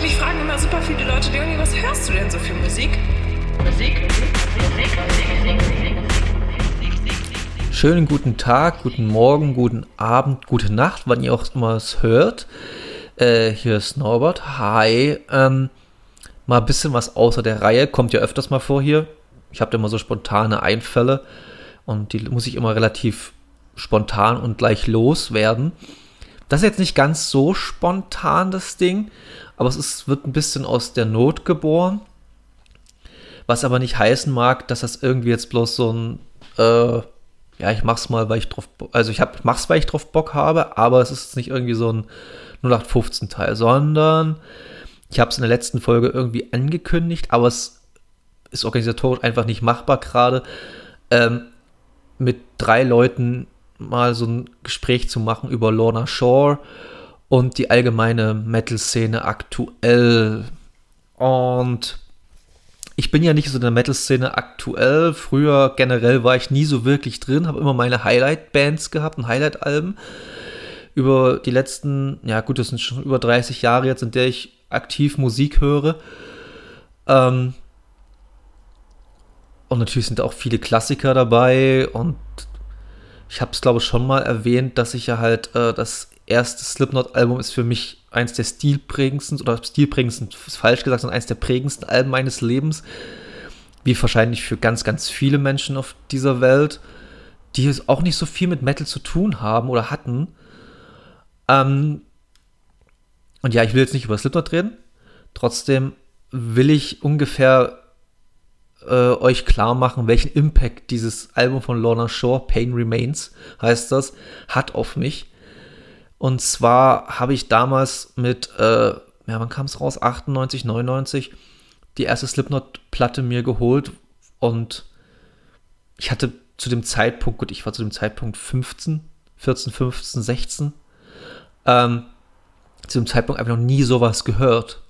Mich fragen immer super viele Leute, Leonie, was hörst du denn so für Musik? Musik, Musik, Musik, Musik, Schönen guten Tag, guten Morgen, guten Abend, gute Nacht, wann ihr auch immer es hört. Äh, hier ist Norbert. Hi. Ähm, mal ein bisschen was außer der Reihe. Kommt ja öfters mal vor hier. Ich habe immer so spontane Einfälle und die muss ich immer relativ spontan und gleich loswerden. Das ist jetzt nicht ganz so spontan, das Ding, aber es ist, wird ein bisschen aus der Not geboren. Was aber nicht heißen mag, dass das irgendwie jetzt bloß so ein, äh, ja, ich mach's mal, weil ich drauf, also ich hab, mach's, weil ich drauf Bock habe, aber es ist nicht irgendwie so ein 0815 Teil, sondern ich habe es in der letzten Folge irgendwie angekündigt, aber es ist organisatorisch einfach nicht machbar gerade, ähm, mit drei Leuten mal so ein Gespräch zu machen über Lorna Shore und die allgemeine Metal-Szene aktuell. Und ich bin ja nicht so in der Metal-Szene aktuell. Früher generell war ich nie so wirklich drin, habe immer meine Highlight-Bands gehabt und Highlight-Alben. Über die letzten, ja gut, das sind schon über 30 Jahre jetzt, in der ich aktiv Musik höre. Ähm, und natürlich sind auch viele Klassiker dabei und ich habe es, glaube ich, schon mal erwähnt, dass ich ja halt äh, das erste Slipknot-Album ist für mich eins der stilprägendsten, oder stilprägendsten ist falsch gesagt, sondern eins der prägendsten Alben meines Lebens. Wie wahrscheinlich für ganz, ganz viele Menschen auf dieser Welt, die auch nicht so viel mit Metal zu tun haben oder hatten. Ähm, und ja, ich will jetzt nicht über Slipknot reden. Trotzdem will ich ungefähr äh, euch klar machen, welchen Impact dieses Album von Lorna Shore, Pain Remains heißt das, hat auf mich. Und zwar habe ich damals mit, äh, ja, wann kam es raus? 98, 99, die erste Slipknot-Platte mir geholt und ich hatte zu dem Zeitpunkt, gut, ich war zu dem Zeitpunkt 15, 14, 15, 16, ähm, zu dem Zeitpunkt einfach noch nie sowas gehört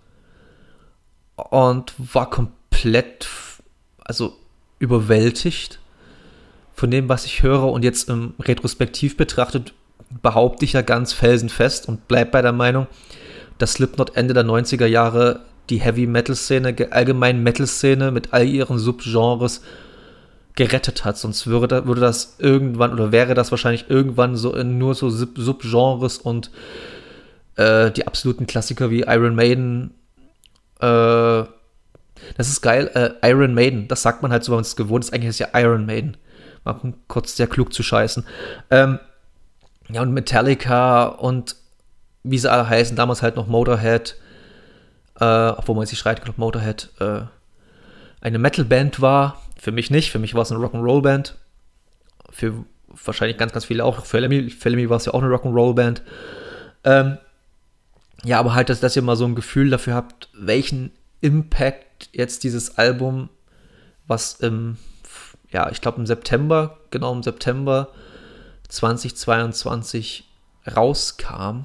und war komplett also überwältigt von dem, was ich höre und jetzt im Retrospektiv betrachtet behaupte ich ja ganz felsenfest und bleib bei der Meinung, dass Slipknot Ende der 90er Jahre die Heavy Metal Szene, allgemein Metal Szene mit all ihren Subgenres gerettet hat. Sonst würde, würde das irgendwann oder wäre das wahrscheinlich irgendwann so nur so Subgenres und äh, die absoluten Klassiker wie Iron Maiden, äh, das ist geil. Äh, Iron Maiden, das sagt man halt so, wenn man es gewohnt ist. Eigentlich ist ja Iron Maiden. Mal kurz sehr klug zu scheißen. Ähm, ja, und Metallica und wie sie alle heißen, damals halt noch Motorhead, äh, obwohl man sich schreit, glaube Motorhead äh, eine Metal-Band war. Für mich nicht, für mich war es eine Rock'n'Roll-Band. Für wahrscheinlich ganz, ganz viele auch. Für Lemmy, für Lemmy war es ja auch eine Rock'n'Roll-Band. Ähm, ja, aber halt, dass, dass ihr mal so ein Gefühl dafür habt, welchen Impact jetzt dieses Album, was im, ja, ich glaube im September, genau im September 2022 rauskam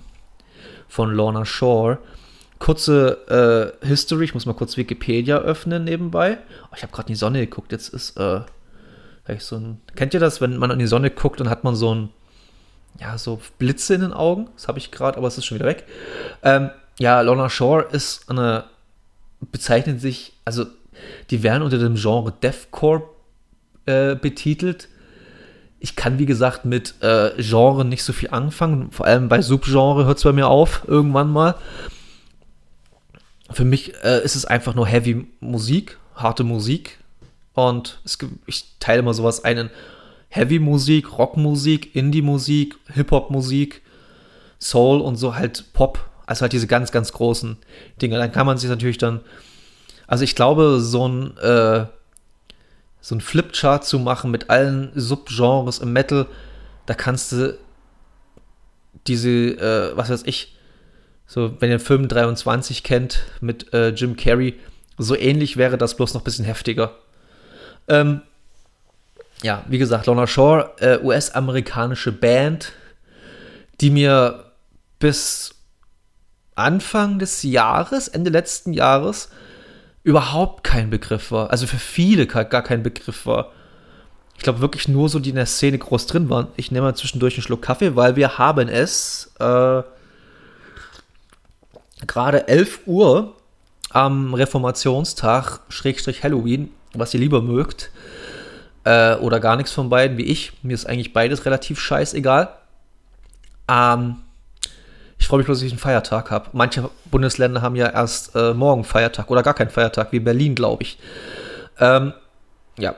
von Lorna Shore. Kurze äh, History, ich muss mal kurz Wikipedia öffnen nebenbei. Oh, ich habe gerade in die Sonne geguckt, jetzt ist äh, so ein. Kennt ihr das, wenn man in die Sonne guckt, dann hat man so ein, ja, so Blitze in den Augen? Das habe ich gerade, aber es ist schon wieder weg. Ähm, ja, Lorna Shore ist eine bezeichnen sich, also die werden unter dem Genre Deathcore äh, betitelt. Ich kann, wie gesagt, mit äh, Genre nicht so viel anfangen. Vor allem bei Subgenre hört es bei mir auf, irgendwann mal. Für mich äh, ist es einfach nur Heavy Musik, harte Musik. Und es, ich teile mal sowas ein in Heavy Musik, Rockmusik, Indie-Musik, Hip-Hop-Musik, Soul und so halt Pop also halt diese ganz, ganz großen Dinge. Dann kann man sich natürlich dann, also ich glaube, so ein, äh, so ein Flipchart zu machen mit allen Subgenres im Metal, da kannst du diese, äh, was weiß ich, so, wenn ihr Film 23 kennt mit äh, Jim Carrey, so ähnlich wäre das bloß noch ein bisschen heftiger. Ähm, ja, wie gesagt, Lorna Shore, äh, US-amerikanische Band, die mir bis Anfang des Jahres, Ende letzten Jahres, überhaupt kein Begriff war. Also für viele gar kein Begriff war. Ich glaube wirklich nur so, die in der Szene groß drin waren. Ich nehme mal zwischendurch einen Schluck Kaffee, weil wir haben es äh, gerade 11 Uhr am Reformationstag, Schrägstrich Halloween, was ihr lieber mögt. Äh, oder gar nichts von beiden, wie ich. Mir ist eigentlich beides relativ scheißegal. Ähm, ich freue mich bloß, dass ich einen Feiertag habe. Manche Bundesländer haben ja erst äh, morgen Feiertag oder gar keinen Feiertag, wie Berlin, glaube ich. Ähm, ja.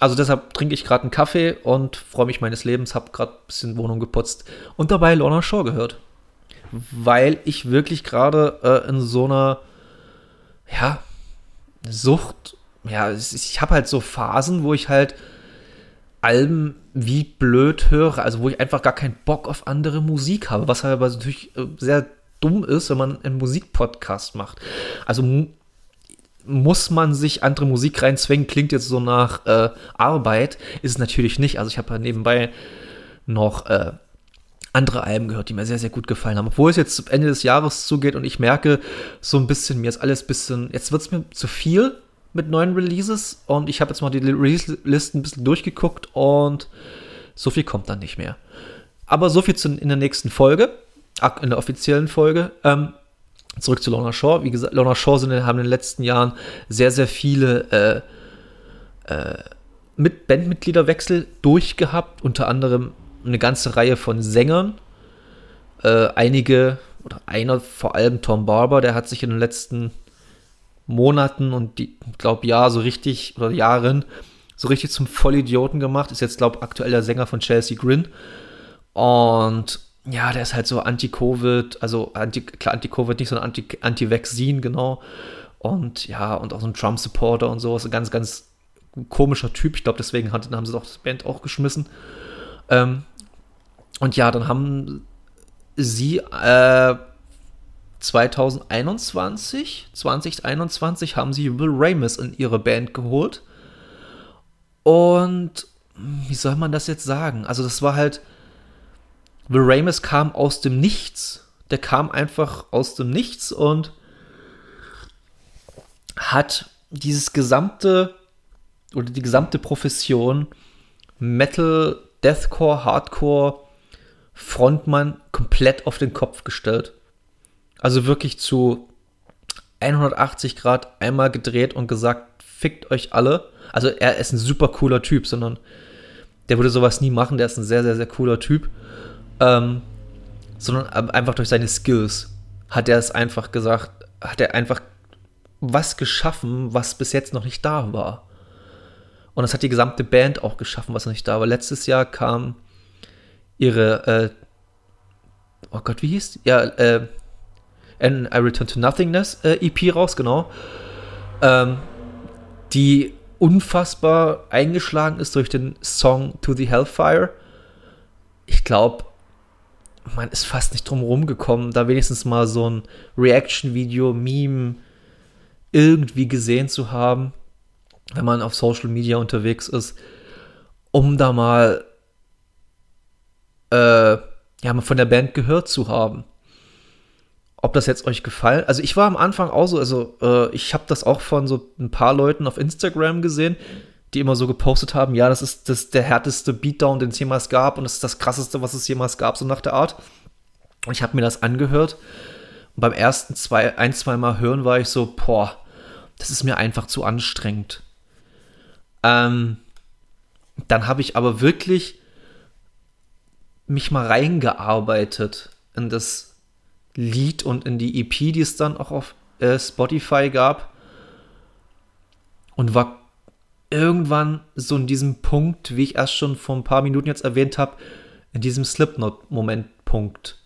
Also deshalb trinke ich gerade einen Kaffee und freue mich meines Lebens, habe gerade ein bisschen Wohnung geputzt und dabei Lorna Shaw gehört. Weil ich wirklich gerade äh, in so einer, ja, Sucht, ja, ich habe halt so Phasen, wo ich halt Alben wie blöd höre, also wo ich einfach gar keinen Bock auf andere Musik habe, was aber natürlich äh, sehr dumm ist, wenn man einen Musikpodcast macht. Also muss man sich andere Musik reinzwängen, klingt jetzt so nach äh, Arbeit, ist es natürlich nicht. Also ich habe ja nebenbei noch äh, andere Alben gehört, die mir sehr, sehr gut gefallen haben. Obwohl es jetzt Ende des Jahres zugeht und ich merke so ein bisschen, mir ist alles ein bisschen, jetzt wird es mir zu viel mit neuen Releases und ich habe jetzt mal die Release-Listen ein bisschen durchgeguckt und so viel kommt dann nicht mehr. Aber so viel zu, in der nächsten Folge, in der offiziellen Folge. Ähm, zurück zu Lorna Shaw. Wie gesagt, Lorna Shaw sind, haben in den letzten Jahren sehr, sehr viele äh, äh, mit Bandmitgliederwechsel durchgehabt, unter anderem eine ganze Reihe von Sängern. Äh, einige, oder einer vor allem Tom Barber, der hat sich in den letzten Monaten und ich glaube Jahr so richtig oder Jahren so richtig zum Vollidioten gemacht. Ist jetzt glaube aktuell der Sänger von Chelsea Grin und ja, der ist halt so Anti-Covid, also anti, klar Anti-Covid nicht, sondern Anti-Vaccine, genau. Und ja, und auch so ein Trump-Supporter und so. Ist ein ganz, ganz komischer Typ. Ich glaube, deswegen hat, haben sie doch das Band auch geschmissen. Ähm, und ja, dann haben sie äh, 2021, 2021 haben sie Will Ramis in ihre Band geholt. Und wie soll man das jetzt sagen? Also, das war halt. Will Ramis kam aus dem Nichts. Der kam einfach aus dem Nichts und hat dieses gesamte oder die gesamte Profession Metal, Deathcore, Hardcore, Frontmann komplett auf den Kopf gestellt. Also wirklich zu 180 Grad einmal gedreht und gesagt, fickt euch alle. Also er ist ein super cooler Typ, sondern der würde sowas nie machen. Der ist ein sehr, sehr, sehr cooler Typ. Ähm, sondern einfach durch seine Skills hat er es einfach gesagt, hat er einfach was geschaffen, was bis jetzt noch nicht da war. Und das hat die gesamte Band auch geschaffen, was noch nicht da war. Letztes Jahr kam ihre, äh, oh Gott, wie hieß? Ja, äh, And I Return to Nothingness äh, EP raus, genau. Ähm, die unfassbar eingeschlagen ist durch den Song To the Hellfire. Ich glaube, man ist fast nicht drum rumgekommen, da wenigstens mal so ein Reaction-Video, Meme irgendwie gesehen zu haben, wenn man auf Social Media unterwegs ist, um da mal äh, ja, mal von der Band gehört zu haben ob das jetzt euch gefallen. Also ich war am Anfang auch so, also äh, ich habe das auch von so ein paar Leuten auf Instagram gesehen, die immer so gepostet haben, ja, das ist das der härteste Beatdown, den es jemals gab und das ist das krasseste, was es jemals gab, so nach der Art. Und ich habe mir das angehört und beim ersten zwei, ein, zwei Mal hören war ich so, boah, das ist mir einfach zu anstrengend. Ähm, dann habe ich aber wirklich mich mal reingearbeitet in das Lied und in die EP, die es dann auch auf äh, Spotify gab. Und war irgendwann so in diesem Punkt, wie ich erst schon vor ein paar Minuten jetzt erwähnt habe, in diesem Slipknot-Moment-Punkt,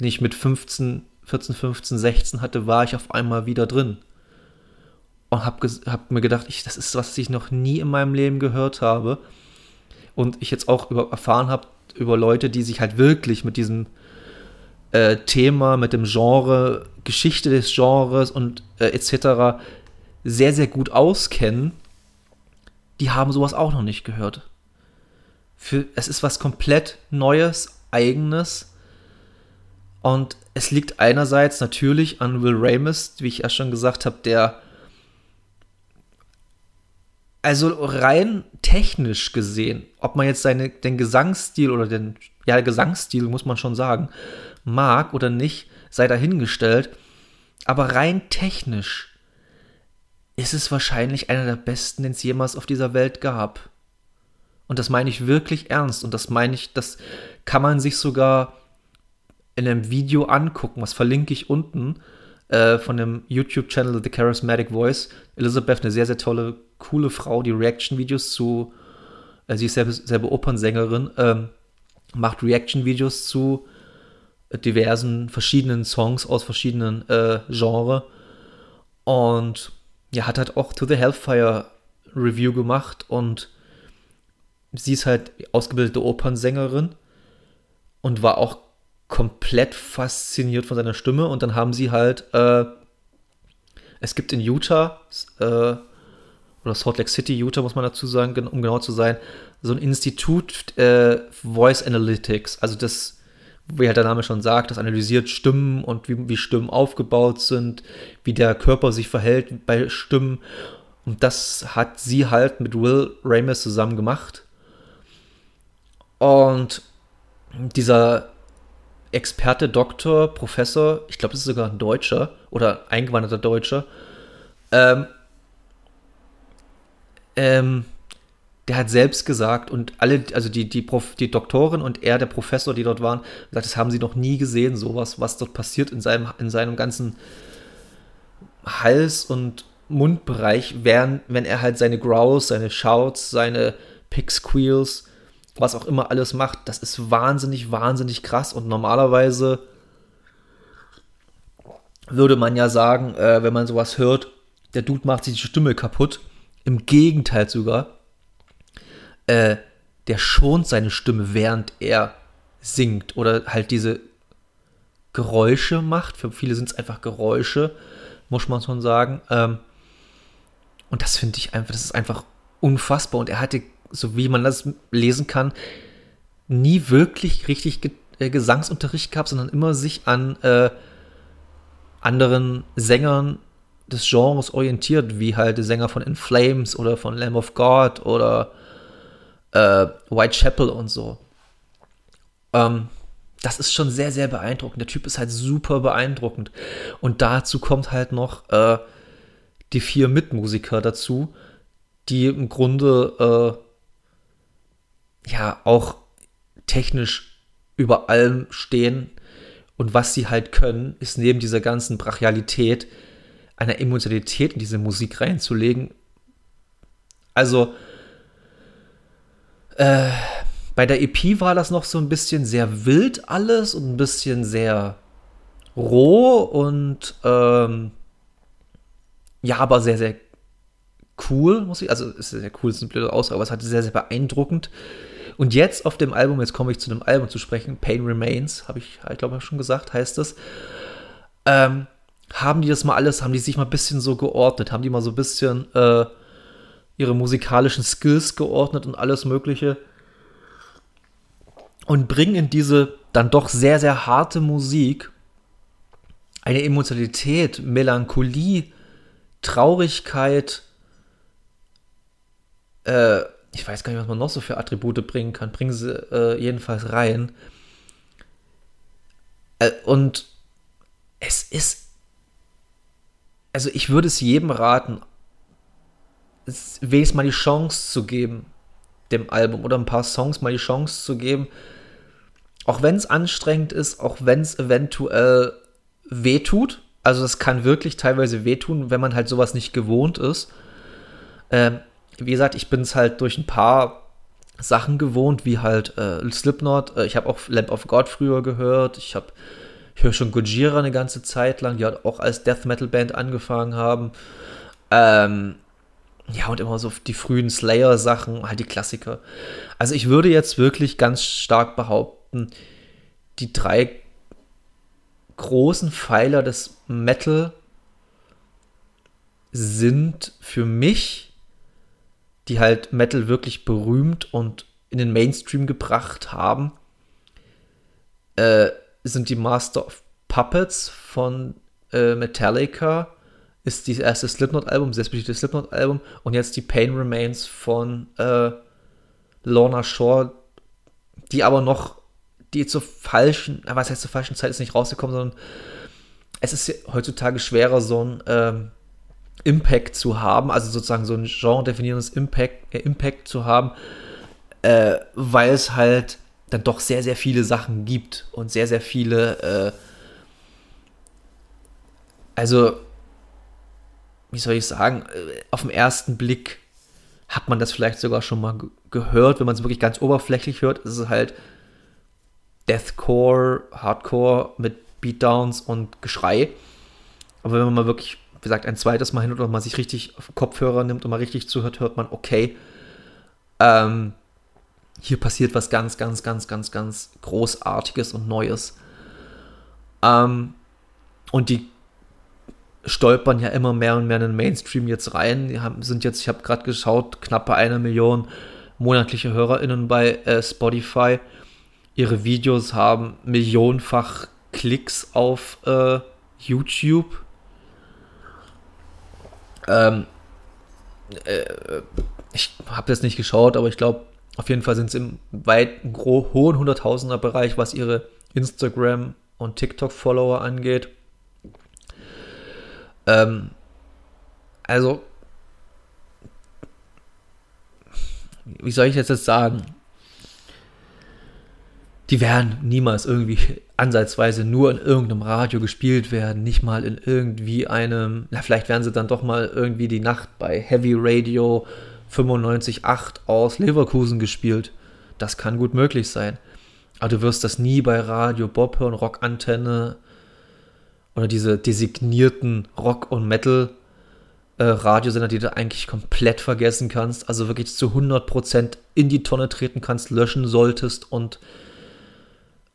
den ich mit 15, 14, 15, 16 hatte, war ich auf einmal wieder drin. Und habe hab mir gedacht, ich, das ist was ich noch nie in meinem Leben gehört habe. Und ich jetzt auch über, erfahren habe über Leute, die sich halt wirklich mit diesem äh, Thema, mit dem Genre, Geschichte des Genres und äh, etc. sehr, sehr gut auskennen, die haben sowas auch noch nicht gehört. Für, es ist was komplett Neues, Eigenes. Und es liegt einerseits natürlich an Will Ramis, wie ich ja schon gesagt habe, der also rein technisch gesehen, ob man jetzt seine, den Gesangsstil oder den, ja, Gesangsstil muss man schon sagen, mag oder nicht, sei dahingestellt. aber rein technisch ist es wahrscheinlich einer der besten, den es jemals auf dieser Welt gab. Und das meine ich wirklich ernst. Und das meine ich, das kann man sich sogar in einem Video angucken. Was verlinke ich unten äh, von dem YouTube-Channel The Charismatic Voice. Elizabeth, eine sehr, sehr tolle, coole Frau, die Reaction-Videos zu, äh, sie ist selber, selber Opernsängerin, ähm, macht Reaction-Videos zu diversen verschiedenen Songs aus verschiedenen äh, Genres. Und ja, hat halt auch To the Hellfire Review gemacht und sie ist halt ausgebildete Opernsängerin und war auch komplett fasziniert von seiner Stimme. Und dann haben sie halt, äh, es gibt in Utah, äh, oder Salt Lake City, Utah, muss man dazu sagen, um genau zu sein, so ein Institut äh, Voice Analytics. Also das, wie halt der Name schon sagt, das analysiert Stimmen und wie, wie Stimmen aufgebaut sind, wie der Körper sich verhält bei Stimmen. Und das hat sie halt mit Will Ramis zusammen gemacht. Und dieser Experte, Doktor, Professor, ich glaube, das ist sogar ein Deutscher oder eingewanderter Deutscher, ähm, ähm, der hat selbst gesagt und alle, also die, die, Prof, die Doktorin und er, der Professor, die dort waren, gesagt, das haben sie noch nie gesehen, sowas, was dort passiert in seinem, in seinem ganzen Hals- und Mundbereich, während, wenn er halt seine Growls, seine Shouts, seine Pick Squeals, was auch immer alles macht, das ist wahnsinnig, wahnsinnig krass. Und normalerweise würde man ja sagen, äh, wenn man sowas hört, der Dude macht sich die Stimme kaputt. Im Gegenteil sogar. Äh, der schont seine Stimme, während er singt oder halt diese Geräusche macht. Für viele sind es einfach Geräusche, muss man schon sagen. Ähm, und das finde ich einfach, das ist einfach unfassbar. Und er hatte so wie man das lesen kann, nie wirklich richtig Ge äh, Gesangsunterricht gehabt, sondern immer sich an äh, anderen Sängern des Genres orientiert, wie halt der Sänger von In Flames oder von Lamb of God oder äh, Whitechapel und so. Ähm, das ist schon sehr, sehr beeindruckend. Der Typ ist halt super beeindruckend. Und dazu kommt halt noch äh, die vier Mitmusiker dazu, die im Grunde äh, ja auch technisch über allem stehen. Und was sie halt können, ist neben dieser ganzen Brachialität eine Emotionalität in diese Musik reinzulegen. Also äh, bei der EP war das noch so ein bisschen sehr wild alles und ein bisschen sehr roh und ähm, ja, aber sehr, sehr cool, muss ich, also ist sehr cool, ist eine blöde Aussage, aber es hatte sehr, sehr beeindruckend. Und jetzt auf dem Album, jetzt komme ich zu dem Album zu sprechen, Pain Remains, habe ich, ich glaube, schon gesagt, heißt es. Ähm, haben die das mal alles, haben die sich mal ein bisschen so geordnet, haben die mal so ein bisschen äh, ihre musikalischen Skills geordnet und alles Mögliche und bringen in diese dann doch sehr, sehr harte Musik eine Emotionalität, Melancholie, Traurigkeit, äh, ich weiß gar nicht, was man noch so für Attribute bringen kann. Bringen sie äh, jedenfalls rein. Äh, und es ist. Also ich würde es jedem raten, wenigstens mal die Chance zu geben, dem Album oder ein paar Songs mal die Chance zu geben. Auch wenn es anstrengend ist, auch wenn es eventuell wehtut. Also das kann wirklich teilweise wehtun, wenn man halt sowas nicht gewohnt ist. Ähm, wie gesagt, ich bin es halt durch ein paar Sachen gewohnt, wie halt äh, Slipknot. Äh, ich habe auch Lamp of God früher gehört. Ich habe ich höre schon Gojira eine ganze Zeit lang, die halt auch als Death Metal Band angefangen haben. Ähm, ja, und immer so die frühen Slayer-Sachen, halt die Klassiker. Also ich würde jetzt wirklich ganz stark behaupten, die drei großen Pfeiler des Metal sind für mich die halt Metal wirklich berühmt und in den Mainstream gebracht haben, äh, sind die Master of Puppets von äh, Metallica, ist das erste Slipknot-Album, das Slipknot-Album und jetzt die Pain Remains von äh, Lorna Shore, die aber noch, die zur falschen, was heißt zur falschen Zeit ist nicht rausgekommen, sondern es ist heutzutage schwerer, so ein ähm, Impact zu haben, also sozusagen so ein genre-definierendes Impact, äh, Impact zu haben, äh, weil es halt dann doch sehr, sehr viele Sachen gibt und sehr, sehr viele, äh, also, wie soll ich sagen, äh, auf den ersten Blick hat man das vielleicht sogar schon mal gehört, wenn man es wirklich ganz oberflächlich hört, ist es halt Deathcore, Hardcore mit Beatdowns und Geschrei. Aber wenn man mal wirklich, wie gesagt, ein zweites Mal hin oder mal sich richtig auf Kopfhörer nimmt und mal richtig zuhört, hört man, okay, ähm, hier passiert was ganz, ganz, ganz, ganz, ganz Großartiges und Neues. Ähm, und die stolpern ja immer mehr und mehr in den Mainstream jetzt rein. Die haben, sind jetzt, ich habe gerade geschaut, knappe eine Million monatliche HörerInnen bei äh, Spotify. Ihre Videos haben millionenfach Klicks auf äh, YouTube. Ähm, äh, ich habe das nicht geschaut, aber ich glaube, auf jeden Fall sind sie im weiten, hohen Hunderttausender Bereich, was ihre Instagram- und TikTok-Follower angeht. Ähm, also, wie soll ich jetzt das sagen? Die werden niemals irgendwie ansatzweise nur in irgendeinem Radio gespielt werden, nicht mal in irgendwie einem, na, vielleicht werden sie dann doch mal irgendwie die Nacht bei Heavy Radio 95.8 aus Leverkusen gespielt. Das kann gut möglich sein. Aber du wirst das nie bei Radio Bob hören, Rockantenne oder diese designierten Rock- und Metal- äh, die du eigentlich komplett vergessen kannst, also wirklich zu 100% in die Tonne treten kannst, löschen solltest und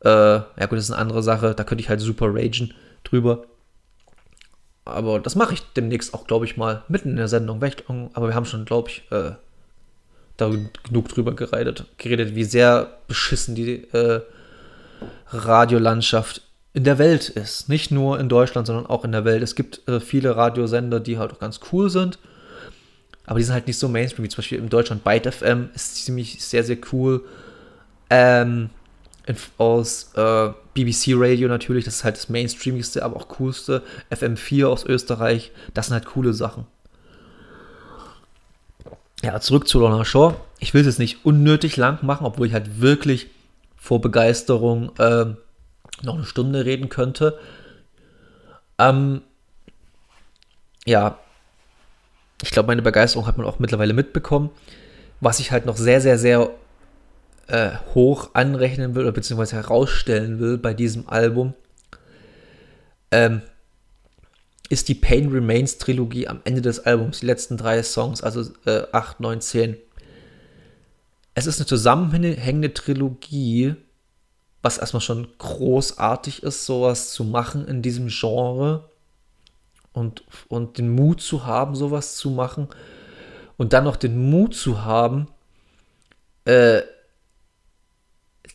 äh, ja gut, das ist eine andere Sache, da könnte ich halt super ragen drüber. Aber das mache ich demnächst auch, glaube ich, mal mitten in der Sendung. Aber wir haben schon, glaube ich, äh, da genug drüber geredet, geredet, wie sehr beschissen die äh, Radiolandschaft in der Welt ist. Nicht nur in Deutschland, sondern auch in der Welt. Es gibt äh, viele Radiosender, die halt auch ganz cool sind. Aber die sind halt nicht so Mainstream, wie zum Beispiel in Deutschland Byte FM ist ziemlich sehr, sehr cool. Ähm, aus äh, BBC Radio natürlich, das ist halt das Mainstreamigste, aber auch coolste. FM4 aus Österreich, das sind halt coole Sachen. Ja, zurück zu Lorna Shaw. Ich will es jetzt nicht unnötig lang machen, obwohl ich halt wirklich vor Begeisterung äh, noch eine Stunde reden könnte. Ähm, ja, ich glaube, meine Begeisterung hat man auch mittlerweile mitbekommen. Was ich halt noch sehr, sehr, sehr äh, hoch anrechnen will oder beziehungsweise herausstellen will bei diesem Album, ähm, ist die Pain Remains Trilogie am Ende des Albums, die letzten drei Songs, also äh, 8, 9, 10. Es ist eine zusammenhängende Trilogie, was erstmal schon großartig ist, sowas zu machen in diesem Genre und, und den Mut zu haben, sowas zu machen und dann noch den Mut zu haben, äh,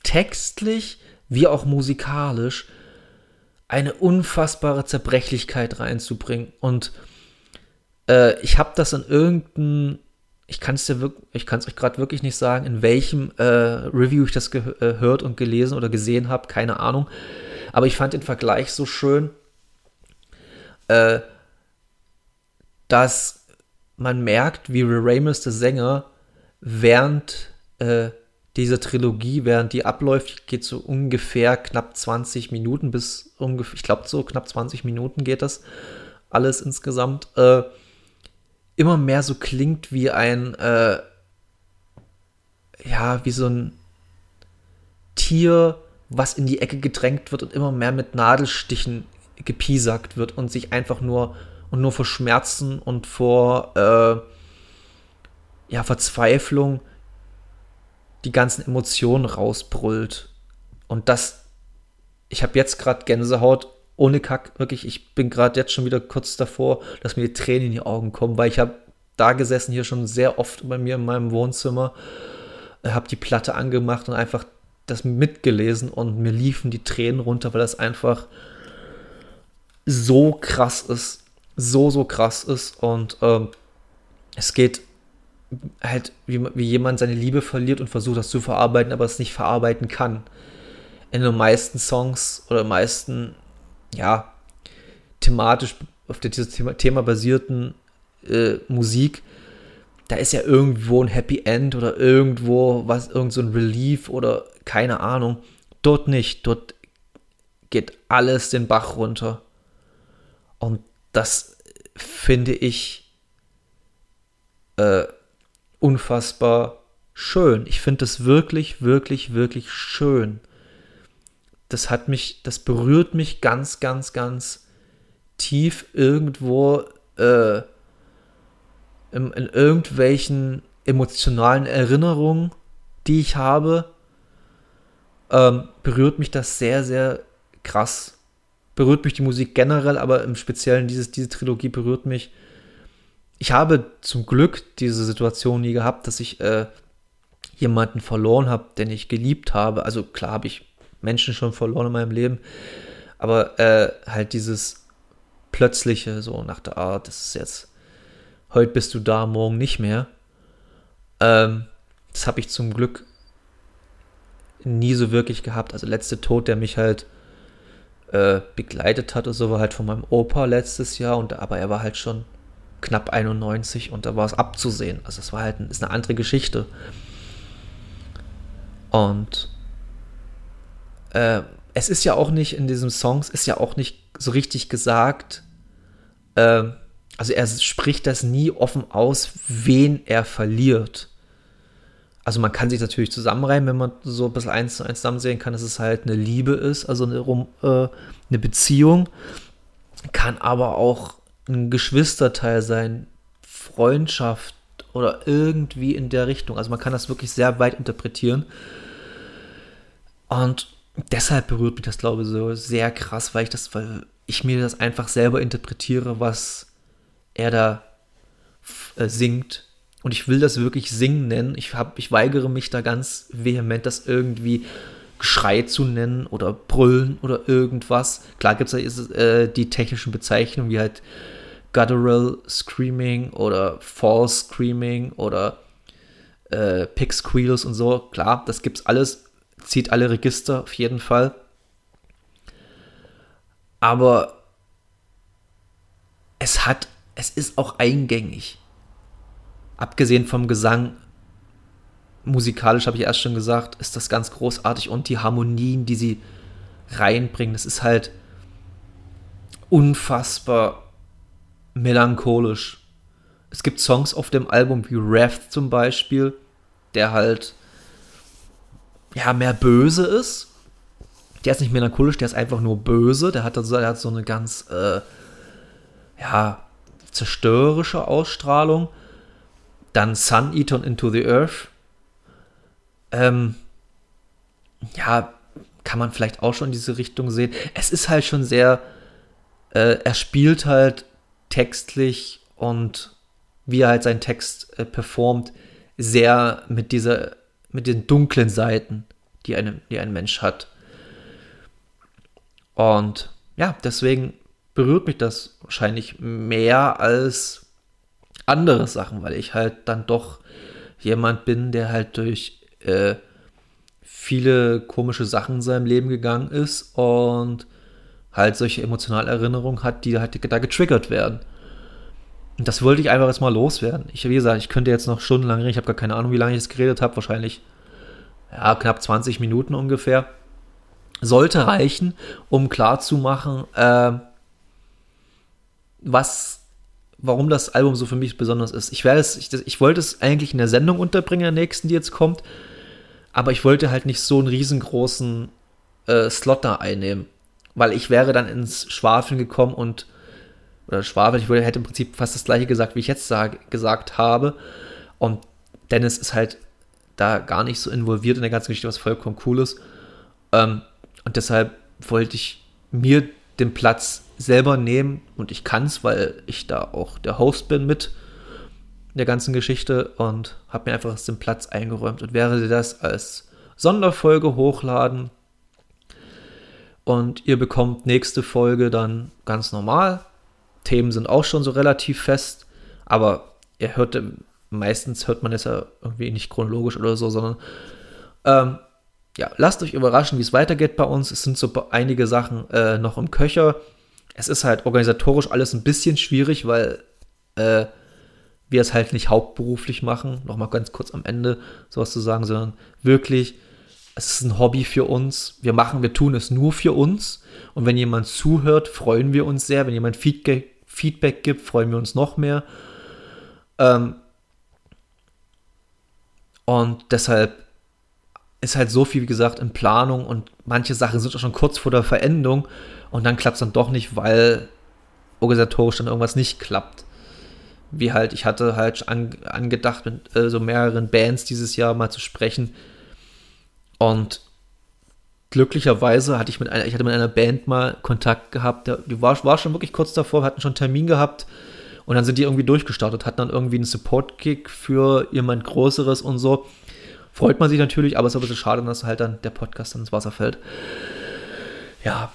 textlich wie auch musikalisch eine unfassbare Zerbrechlichkeit reinzubringen. Und äh, ich habe das in irgendeinem ich kann es dir wirklich, ich kann es euch gerade wirklich nicht sagen, in welchem äh, Review ich das gehört äh, und gelesen oder gesehen habe, keine Ahnung. Aber ich fand den Vergleich so schön, äh, dass man merkt, wie Ray der Sänger, während äh, dieser Trilogie, während die abläuft, geht so ungefähr knapp 20 Minuten bis ungefähr, ich glaube so knapp 20 Minuten geht das alles insgesamt. Äh, immer mehr so klingt wie ein, äh, ja, wie so ein Tier, was in die Ecke gedrängt wird und immer mehr mit Nadelstichen gepiesackt wird und sich einfach nur und nur vor Schmerzen und vor äh, ja, Verzweiflung die ganzen Emotionen rausbrüllt. Und das, ich habe jetzt gerade Gänsehaut ohne Kack, wirklich, ich bin gerade jetzt schon wieder kurz davor, dass mir die Tränen in die Augen kommen, weil ich habe da gesessen hier schon sehr oft bei mir in meinem Wohnzimmer, äh, habe die Platte angemacht und einfach das mitgelesen und mir liefen die Tränen runter, weil das einfach so krass ist, so, so krass ist und ähm, es geht halt, wie, wie jemand seine Liebe verliert und versucht das zu verarbeiten, aber es nicht verarbeiten kann. In den meisten Songs oder meisten ja, thematisch, auf der Thema, Thema basierten äh, Musik, da ist ja irgendwo ein Happy End oder irgendwo was, irgend so ein Relief oder keine Ahnung. Dort nicht. Dort geht alles den Bach runter. Und das finde ich äh, unfassbar schön. Ich finde das wirklich, wirklich, wirklich schön. Das hat mich, das berührt mich ganz, ganz, ganz tief irgendwo äh, in, in irgendwelchen emotionalen Erinnerungen, die ich habe, ähm, berührt mich das sehr, sehr krass. Berührt mich die Musik generell, aber im Speziellen dieses, diese Trilogie berührt mich. Ich habe zum Glück diese Situation nie gehabt, dass ich äh, jemanden verloren habe, den ich geliebt habe. Also klar habe ich Menschen schon verloren in meinem Leben, aber äh, halt dieses plötzliche, so nach der Art, das ist jetzt, heute bist du da, morgen nicht mehr. Ähm, das habe ich zum Glück nie so wirklich gehabt. Also letzte Tod, der mich halt äh, begleitet hat, so war halt von meinem Opa letztes Jahr und aber er war halt schon knapp 91 und da war es abzusehen. Also es war halt ist eine andere Geschichte. Und äh, es ist ja auch nicht in diesem Songs, ist ja auch nicht so richtig gesagt, äh, also er spricht das nie offen aus, wen er verliert. Also man kann sich natürlich zusammenreimen, wenn man so ein bisschen eins zu eins zusammen sehen kann, dass es halt eine Liebe ist, also eine, äh, eine Beziehung. Kann aber auch ein Geschwisterteil sein, Freundschaft oder irgendwie in der Richtung. Also man kann das wirklich sehr weit interpretieren. Und deshalb berührt mich das, glaube ich, so sehr krass, weil ich das, weil ich mir das einfach selber interpretiere, was er da äh, singt. Und ich will das wirklich singen nennen. Ich, hab, ich weigere mich da ganz vehement, das irgendwie Geschrei zu nennen oder Brüllen oder irgendwas. Klar gibt es äh, die technischen Bezeichnungen wie halt Guttural Screaming oder False Screaming oder äh, Pig Squeals und so. Klar, das gibt's alles zieht alle Register auf jeden Fall. Aber es hat, es ist auch eingängig. Abgesehen vom Gesang, musikalisch habe ich erst schon gesagt, ist das ganz großartig und die Harmonien, die sie reinbringen, das ist halt unfassbar melancholisch. Es gibt Songs auf dem Album wie Wrath zum Beispiel, der halt ja, mehr böse ist. Der ist nicht melancholisch, der ist einfach nur böse. Der hat, also, der hat so eine ganz, äh, ja, zerstörerische Ausstrahlung. Dann Sun Eater und Into the Earth. Ähm, ja, kann man vielleicht auch schon in diese Richtung sehen. Es ist halt schon sehr, äh, er spielt halt textlich und wie er halt seinen Text äh, performt, sehr mit dieser mit den dunklen Seiten, die, eine, die ein Mensch hat. Und ja, deswegen berührt mich das wahrscheinlich mehr als andere Sachen, weil ich halt dann doch jemand bin, der halt durch äh, viele komische Sachen in seinem Leben gegangen ist und halt solche emotionale Erinnerungen hat, die halt da getriggert werden. Und das wollte ich einfach jetzt mal loswerden. Ich, wie gesagt, ich könnte jetzt noch stundenlang reden. Ich habe gar keine Ahnung, wie lange ich es geredet habe. Wahrscheinlich ja, knapp 20 Minuten ungefähr. Sollte reichen, um klarzumachen, äh, was, warum das Album so für mich besonders ist. Ich werde es, ich, ich wollte es eigentlich in der Sendung unterbringen, der nächsten, die jetzt kommt, aber ich wollte halt nicht so einen riesengroßen äh, Slot da einnehmen, weil ich wäre dann ins Schwafeln gekommen und oder Schwafel, ich hätte im Prinzip fast das gleiche gesagt, wie ich jetzt sag, gesagt habe. Und Dennis ist halt da gar nicht so involviert in der ganzen Geschichte, was vollkommen cool ist. Ähm, und deshalb wollte ich mir den Platz selber nehmen und ich kann es, weil ich da auch der Host bin mit der ganzen Geschichte und habe mir einfach den Platz eingeräumt und werde das als Sonderfolge hochladen. Und ihr bekommt nächste Folge dann ganz normal Themen sind auch schon so relativ fest, aber ihr hört, meistens hört man es ja irgendwie nicht chronologisch oder so, sondern ähm, ja, lasst euch überraschen, wie es weitergeht bei uns. Es sind so einige Sachen äh, noch im Köcher. Es ist halt organisatorisch alles ein bisschen schwierig, weil äh, wir es halt nicht hauptberuflich machen, nochmal ganz kurz am Ende sowas zu sagen, sondern wirklich, es ist ein Hobby für uns. Wir machen, wir tun es nur für uns. Und wenn jemand zuhört, freuen wir uns sehr. Wenn jemand Feedback, Feedback gibt, freuen wir uns noch mehr. Ähm, und deshalb ist halt so viel, wie gesagt, in Planung und manche Sachen sind auch schon kurz vor der Verendung und dann klappt es dann doch nicht, weil organisatorisch dann irgendwas nicht klappt wie halt, ich hatte halt an, angedacht, mit äh, so mehreren Bands dieses Jahr mal zu sprechen. Und glücklicherweise hatte ich mit einer, ich hatte mit einer Band mal Kontakt gehabt, die war, war schon wirklich kurz davor, hatten schon einen Termin gehabt und dann sind die irgendwie durchgestartet, hatten dann irgendwie einen Support-Kick für jemand Größeres und so. Freut man sich natürlich, aber es ist ein bisschen schade, dass halt dann der Podcast dann ins Wasser fällt. Ja.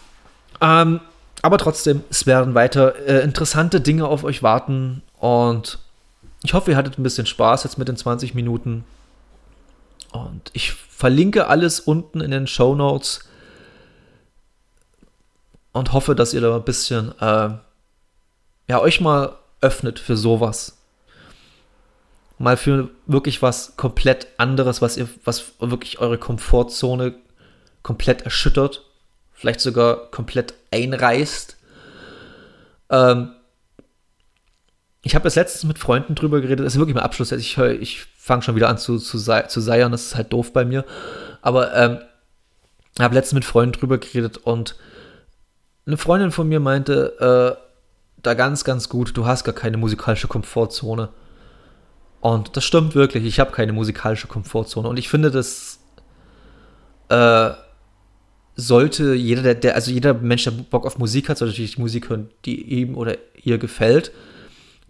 Ähm, aber trotzdem, es werden weiter äh, interessante Dinge auf euch warten und ich hoffe, ihr hattet ein bisschen Spaß jetzt mit den 20 Minuten. Und ich verlinke alles unten in den Show Notes und hoffe, dass ihr da ein bisschen äh, ja, euch mal öffnet für sowas. Mal für wirklich was komplett anderes, was ihr, was wirklich eure Komfortzone komplett erschüttert, vielleicht sogar komplett einreißt. Ähm, ich habe das letztens mit Freunden drüber geredet, das ist wirklich mein Abschluss. Ich, ich fange schon wieder an zu, zu, zu seiern, das ist halt doof bei mir. Aber ähm, ich habe letztens mit Freunden drüber geredet und eine Freundin von mir meinte, äh, da ganz, ganz gut, du hast gar keine musikalische Komfortzone. Und das stimmt wirklich, ich habe keine musikalische Komfortzone. Und ich finde, das äh, sollte jeder, der, der, also jeder Mensch, der Bock auf Musik hat, sollte natürlich Musik hören, die ihm oder ihr gefällt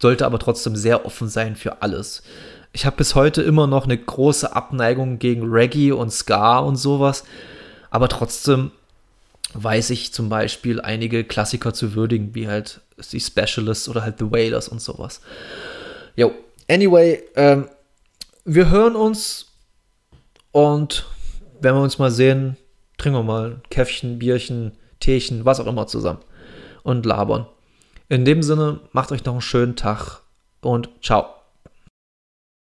sollte aber trotzdem sehr offen sein für alles. Ich habe bis heute immer noch eine große Abneigung gegen Reggae und Ska und sowas, aber trotzdem weiß ich zum Beispiel einige Klassiker zu würdigen, wie halt die Specialists oder halt The Wailers und sowas. Jo, anyway, ähm, wir hören uns und wenn wir uns mal sehen, trinken wir mal ein Käffchen, Bierchen, Teechen, was auch immer zusammen und labern. In dem Sinne, macht euch noch einen schönen Tag und ciao.